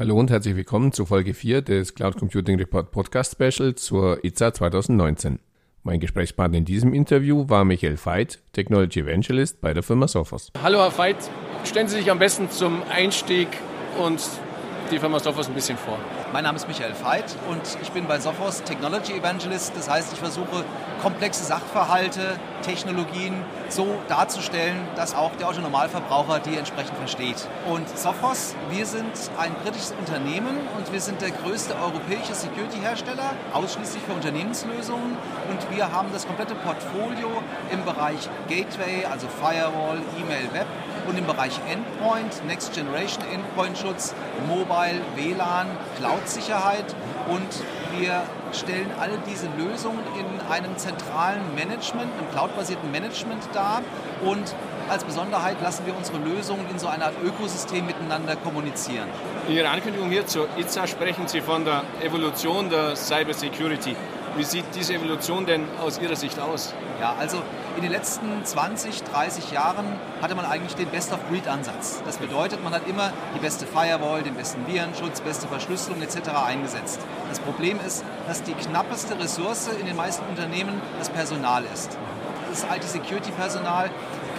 Hallo und herzlich willkommen zu Folge 4 des Cloud Computing Report Podcast Special zur ITSA 2019. Mein Gesprächspartner in diesem Interview war Michael Veit, Technology Evangelist bei der Firma Sophos. Hallo Herr Veit, stellen Sie sich am besten zum Einstieg und die Firma Sophos ein bisschen vor. Mein Name ist Michael Veit und ich bin bei Sophos Technology Evangelist. Das heißt, ich versuche komplexe Sachverhalte, Technologien so darzustellen, dass auch der Autonormalverbraucher die entsprechend versteht. Und Sophos, wir sind ein britisches Unternehmen und wir sind der größte europäische Security-Hersteller, ausschließlich für Unternehmenslösungen. Und wir haben das komplette Portfolio im Bereich Gateway, also Firewall, E-Mail, Web und im Bereich Endpoint, Next Generation Endpoint Schutz, Mobile, WLAN, Cloud-Sicherheit und wir stellen alle diese Lösungen in einem zentralen Management, einem cloud-basierten Management dar und als Besonderheit lassen wir unsere Lösungen in so einer Art Ökosystem miteinander kommunizieren. In Ihrer Ankündigung hier zur ITSA sprechen Sie von der Evolution der Cyber Security. Wie sieht diese Evolution denn aus Ihrer Sicht aus? Ja, also in den letzten 20, 30 Jahren hatte man eigentlich den Best-of-Breed-Ansatz. Das bedeutet, man hat immer die beste Firewall, den besten Virenschutz, beste Verschlüsselung etc. eingesetzt. Das Problem ist, dass die knappeste Ressource in den meisten Unternehmen das Personal ist. Das IT-Security-Personal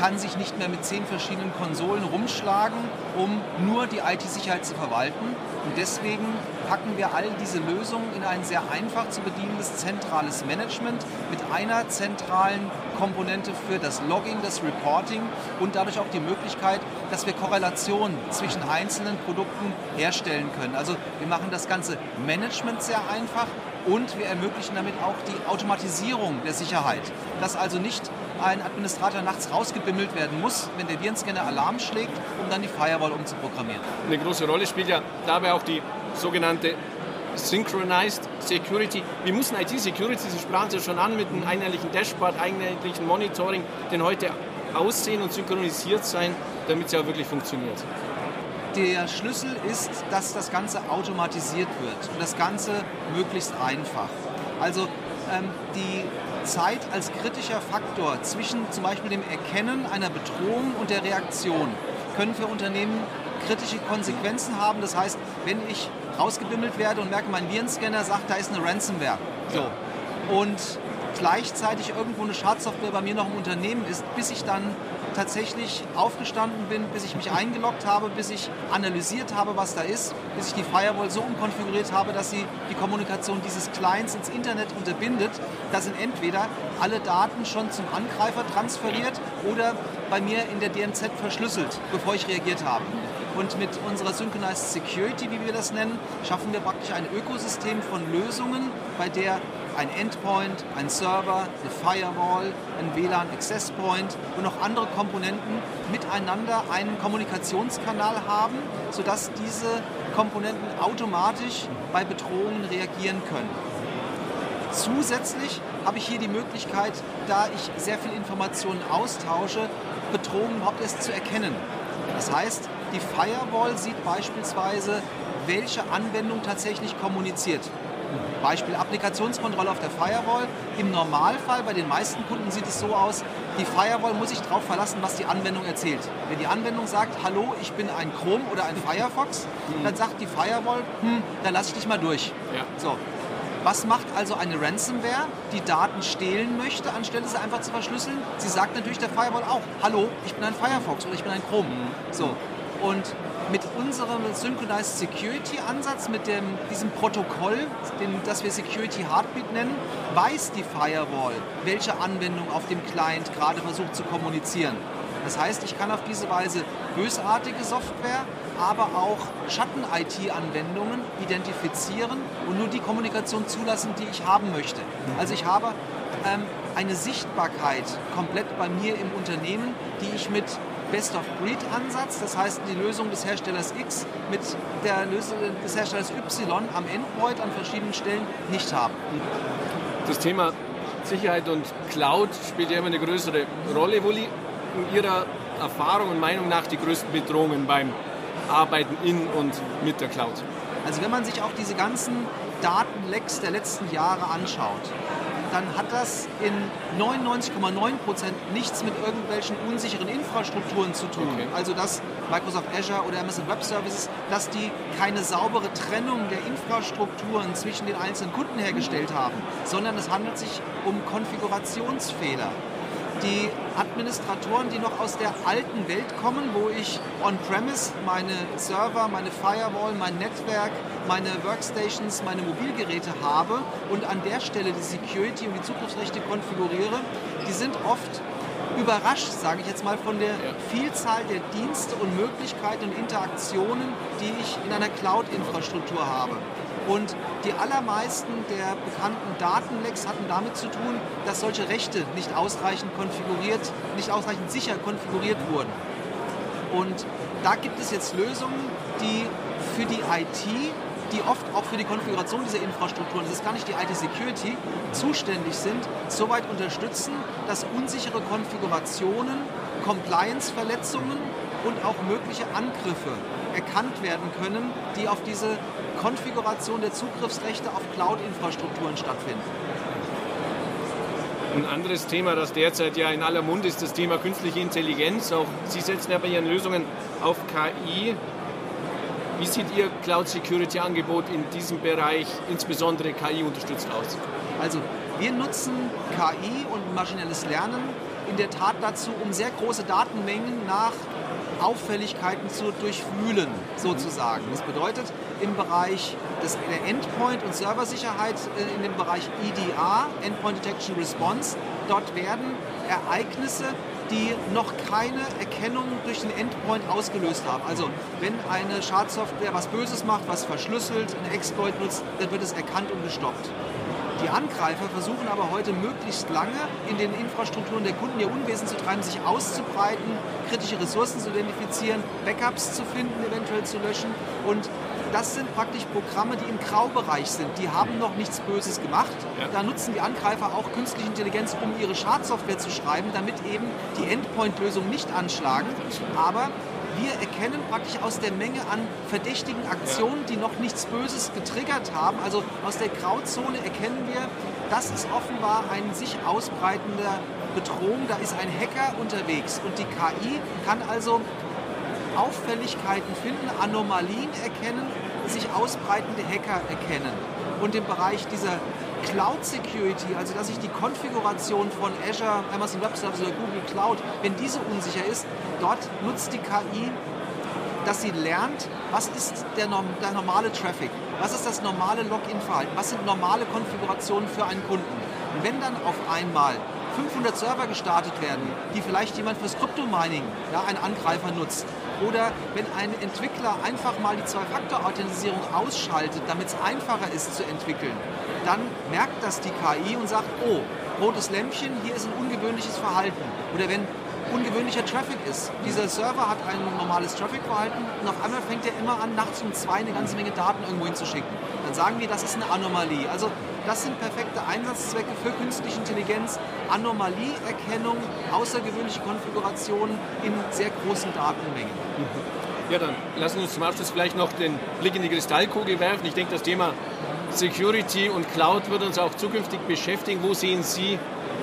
kann sich nicht mehr mit zehn verschiedenen Konsolen rumschlagen, um nur die IT-Sicherheit zu verwalten. Und deswegen packen wir all diese Lösungen in ein sehr einfach zu bedienendes zentrales Management mit einer zentralen Komponente für das Logging, das Reporting und dadurch auch die Möglichkeit, dass wir Korrelationen zwischen einzelnen Produkten herstellen können. Also wir machen das ganze Management sehr einfach und wir ermöglichen damit auch die Automatisierung der Sicherheit. Dass also nicht ein Administrator nachts rausgebimmelt werden muss, wenn der Virenscanner Alarm schlägt, um dann die Firewall umzuprogrammieren. Eine große Rolle spielt ja dabei auch die sogenannte Synchronized Security. Wie muss ein IT-Security, Sie sprachen es ja schon an, mit einem einheitlichen Dashboard, einheitlichen Monitoring, denn heute aussehen und synchronisiert sein, damit es ja auch wirklich funktioniert? Der Schlüssel ist, dass das Ganze automatisiert wird und das Ganze möglichst einfach. Also ähm, die Zeit als kritischer Faktor zwischen zum Beispiel dem Erkennen einer Bedrohung und der Reaktion können für Unternehmen kritische Konsequenzen haben. Das heißt, wenn ich rausgebimmelt werde und merke, mein Virenscanner sagt, da ist eine Ransomware. So. Und gleichzeitig irgendwo eine Schadsoftware bei mir noch im Unternehmen ist, bis ich dann tatsächlich aufgestanden bin, bis ich mich eingeloggt habe, bis ich analysiert habe, was da ist, bis ich die Firewall so umkonfiguriert habe, dass sie die Kommunikation dieses Clients ins Internet unterbindet. Da sind entweder alle Daten schon zum Angreifer transferiert oder bei mir in der DMZ verschlüsselt, bevor ich reagiert habe. Und mit unserer Synchronized Security, wie wir das nennen, schaffen wir praktisch ein Ökosystem von Lösungen, bei der ein Endpoint, ein Server, eine Firewall, ein WLAN Access Point und noch andere Komponenten miteinander einen Kommunikationskanal haben, sodass diese Komponenten automatisch bei Bedrohungen reagieren können. Zusätzlich habe ich hier die Möglichkeit, da ich sehr viel Informationen austausche, Bedrohungen überhaupt erst zu erkennen. Das heißt, die Firewall sieht beispielsweise, welche Anwendung tatsächlich kommuniziert. Beispiel Applikationskontrolle auf der Firewall. Im Normalfall, bei den meisten Kunden sieht es so aus, die Firewall muss sich darauf verlassen, was die Anwendung erzählt. Wenn die Anwendung sagt, hallo, ich bin ein Chrome oder ein Firefox, mhm. dann sagt die Firewall, hm, dann lasse ich dich mal durch. Ja. So. Was macht also eine Ransomware, die Daten stehlen möchte, anstelle sie einfach zu verschlüsseln? Sie sagt natürlich der Firewall auch, hallo, ich bin ein Firefox oder ich bin ein Chrome. Mhm. So. Und mit unserem Synchronized Security Ansatz, mit dem, diesem Protokoll, den, das wir Security Heartbeat nennen, weiß die Firewall, welche Anwendung auf dem Client gerade versucht zu kommunizieren. Das heißt, ich kann auf diese Weise bösartige Software, aber auch Schatten-IT-Anwendungen identifizieren und nur die Kommunikation zulassen, die ich haben möchte. Also ich habe ähm, eine Sichtbarkeit komplett bei mir im Unternehmen, die ich mit Best-of-Breed-Ansatz, das heißt die Lösung des Herstellers X mit der Lösung des Herstellers Y am Endpoint an verschiedenen Stellen nicht haben. Das Thema Sicherheit und Cloud spielt ja immer eine größere Rolle. Wo liegen Ihrer Erfahrung und Meinung nach die größten Bedrohungen beim Arbeiten in und mit der Cloud? Also wenn man sich auch diese ganzen Datenlecks der letzten Jahre anschaut, dann hat das in 99,9 Prozent nichts mit irgendwelchen unsicheren Infrastrukturen zu tun. Okay. Also dass Microsoft Azure oder Amazon Web Services, dass die keine saubere Trennung der Infrastrukturen zwischen den einzelnen Kunden hergestellt haben, sondern es handelt sich um Konfigurationsfehler die Administratoren, die noch aus der alten Welt kommen, wo ich on-premise meine Server, meine Firewall, mein Netzwerk, meine Workstations, meine Mobilgeräte habe und an der Stelle die Security und die Zugriffsrechte konfiguriere, die sind oft überrascht, sage ich jetzt mal, von der Vielzahl der Dienste und Möglichkeiten und Interaktionen, die ich in einer Cloud-Infrastruktur habe. Und die allermeisten der bekannten Datenlecks hatten damit zu tun, dass solche Rechte nicht ausreichend konfiguriert, nicht ausreichend sicher konfiguriert wurden. Und da gibt es jetzt Lösungen, die für die IT, die oft auch für die Konfiguration dieser Infrastrukturen, das ist gar nicht die IT-Security, zuständig sind, soweit unterstützen, dass unsichere Konfigurationen, Compliance-Verletzungen und auch mögliche Angriffe erkannt werden können, die auf diese Konfiguration der Zugriffsrechte auf Cloud-Infrastrukturen stattfinden. Ein anderes Thema, das derzeit ja in aller Munde ist, das Thema künstliche Intelligenz. Auch Sie setzen ja bei Ihren Lösungen auf KI. Wie sieht Ihr Cloud Security Angebot in diesem Bereich, insbesondere KI unterstützt aus? Also wir nutzen KI und maschinelles Lernen in der Tat dazu, um sehr große Datenmengen nach Auffälligkeiten zu durchwühlen, sozusagen. Das bedeutet, im Bereich des, der Endpoint- und Serversicherheit, äh, in dem Bereich EDR, Endpoint Detection Response, dort werden Ereignisse, die noch keine Erkennung durch den Endpoint ausgelöst haben. Also wenn eine Schadsoftware was Böses macht, was verschlüsselt, einen Exploit nutzt, dann wird es erkannt und gestoppt. Die Angreifer versuchen aber heute möglichst lange in den Infrastrukturen der Kunden ihr Unwesen zu treiben, sich auszubreiten, kritische Ressourcen zu identifizieren, Backups zu finden, eventuell zu löschen. Und das sind praktisch Programme, die im Graubereich sind. Die haben noch nichts Böses gemacht. Ja. Da nutzen die Angreifer auch künstliche Intelligenz, um ihre Schadsoftware zu schreiben, damit eben die Endpoint-Lösung nicht anschlagen. Aber wir erkennen praktisch aus der Menge an verdächtigen Aktionen, die noch nichts Böses getriggert haben, also aus der Grauzone erkennen wir, das ist offenbar ein sich ausbreitender Bedrohung, da ist ein Hacker unterwegs und die KI kann also Auffälligkeiten finden, Anomalien erkennen, sich ausbreitende Hacker erkennen. Und im Bereich dieser Cloud Security, also dass ich die Konfiguration von Azure, Amazon Web Services oder Google Cloud, wenn diese unsicher ist, dort nutzt die KI, dass sie lernt, was ist der, der normale Traffic, was ist das normale Login-Verhalten, was sind normale Konfigurationen für einen Kunden. Und wenn dann auf einmal 500 Server gestartet werden, die vielleicht jemand fürs Kryptomining, ja, ein Angreifer nutzt, oder wenn ein Entwickler einfach mal die Zwei-Faktor-Authentisierung ausschaltet, damit es einfacher ist zu entwickeln, dann merkt das die KI und sagt, oh, rotes Lämpchen, hier ist ein ungewöhnliches Verhalten. Oder wenn ungewöhnlicher Traffic ist. Dieser Server hat ein normales Traffic-Verhalten und auf einmal fängt er immer an, nachts um zwei eine ganze Menge Daten irgendwo hinzuschicken. Dann sagen wir, das ist eine Anomalie. Also das sind perfekte Einsatzzwecke für künstliche Intelligenz, Anomalieerkennung, außergewöhnliche Konfigurationen in sehr großen Datenmengen. Ja, dann lassen Sie uns zum Abschluss vielleicht noch den Blick in die Kristallkugel werfen. Ich denke, das Thema Security und Cloud wird uns auch zukünftig beschäftigen. Wo sehen Sie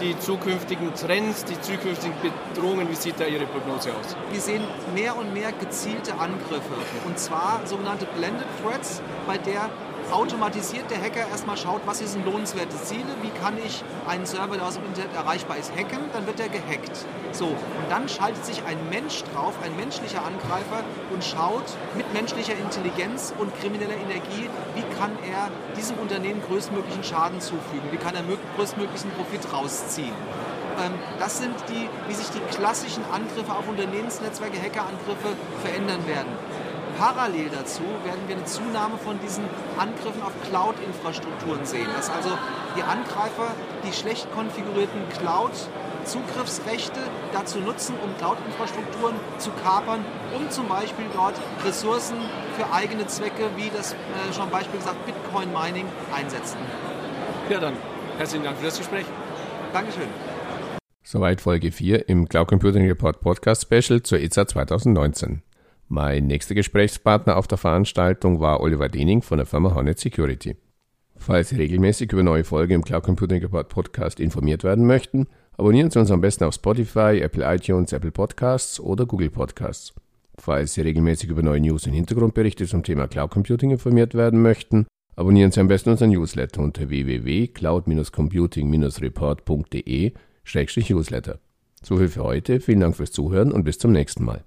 die zukünftigen Trends, die zukünftigen Bedrohungen? Wie sieht da Ihre Prognose aus? Wir sehen mehr und mehr gezielte Angriffe. Und zwar sogenannte Blended Threats, bei der automatisiert der Hacker erstmal schaut, was sind lohnenswerte Ziele, wie kann ich einen Server, der aus dem Internet erreichbar ist, hacken, dann wird er gehackt. So, und dann schaltet sich ein Mensch drauf, ein menschlicher Angreifer und schaut mit menschlicher Intelligenz und krimineller Energie, wie kann er diesem Unternehmen größtmöglichen Schaden zufügen, wie kann er größtmöglichen Profit rausziehen. Ähm, das sind die, wie sich die klassischen Angriffe auf Unternehmensnetzwerke, Hackerangriffe verändern werden. Parallel dazu werden wir eine Zunahme von diesen Angriffen auf Cloud-Infrastrukturen sehen. Dass also die Angreifer die schlecht konfigurierten Cloud-Zugriffsrechte dazu nutzen, um Cloud-Infrastrukturen zu kapern, um zum Beispiel dort Ressourcen für eigene Zwecke, wie das äh, schon Beispiel gesagt, Bitcoin-Mining einsetzen. Ja, dann herzlichen Dank für das Gespräch. Dankeschön. Soweit Folge 4 im Cloud Computing Report Podcast Special zur EZA 2019. Mein nächster Gesprächspartner auf der Veranstaltung war Oliver Dening von der Firma Hornet Security. Falls Sie regelmäßig über neue Folgen im Cloud Computing Report Podcast informiert werden möchten, abonnieren Sie uns am besten auf Spotify, Apple iTunes, Apple Podcasts oder Google Podcasts. Falls Sie regelmäßig über neue News und Hintergrundberichte zum Thema Cloud Computing informiert werden möchten, abonnieren Sie am besten unseren Newsletter unter www.cloud-computing-report.de-newsletter. So viel für heute, vielen Dank fürs Zuhören und bis zum nächsten Mal.